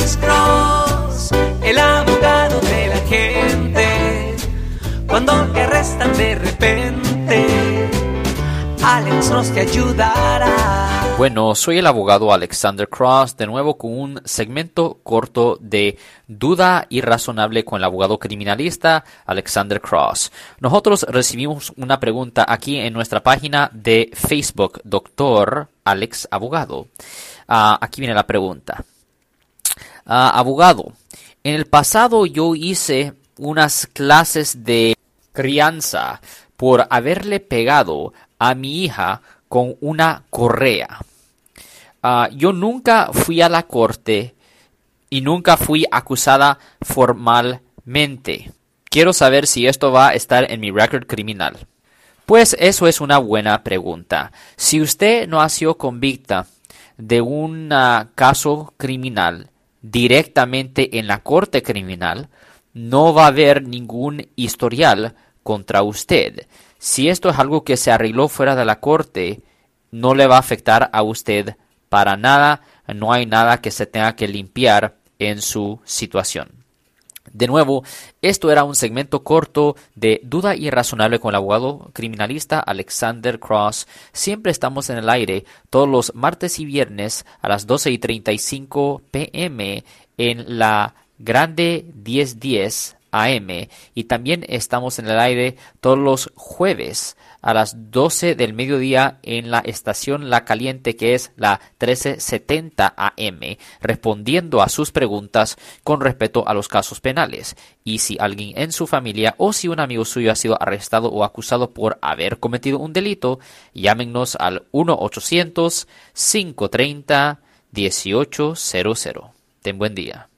Alex Cross, el abogado de la gente. Cuando te de repente, Alex Cross te ayudará. Bueno, soy el abogado Alexander Cross, de nuevo con un segmento corto de duda irrazonable con el abogado criminalista Alexander Cross. Nosotros recibimos una pregunta aquí en nuestra página de Facebook, doctor Alex Abogado. Ah, aquí viene la pregunta. Ah, abogado, en el pasado yo hice unas clases de crianza por haberle pegado a mi hija con una correa. Ah, yo nunca fui a la corte y nunca fui acusada formalmente. Quiero saber si esto va a estar en mi récord criminal. Pues eso es una buena pregunta. Si usted no ha sido convicta de un ah, caso criminal directamente en la corte criminal, no va a haber ningún historial contra usted. Si esto es algo que se arregló fuera de la corte, no le va a afectar a usted para nada, no hay nada que se tenga que limpiar en su situación. De nuevo, esto era un segmento corto de Duda Irrazonable con el abogado criminalista Alexander Cross. Siempre estamos en el aire todos los martes y viernes a las 12 y 35 pm en la Grande 1010 AM y también estamos en el aire todos los jueves a las 12 del mediodía en la estación La Caliente que es la 1370 AM respondiendo a sus preguntas con respecto a los casos penales. Y si alguien en su familia o si un amigo suyo ha sido arrestado o acusado por haber cometido un delito llámenos al 1 800 530 1800 ten buen día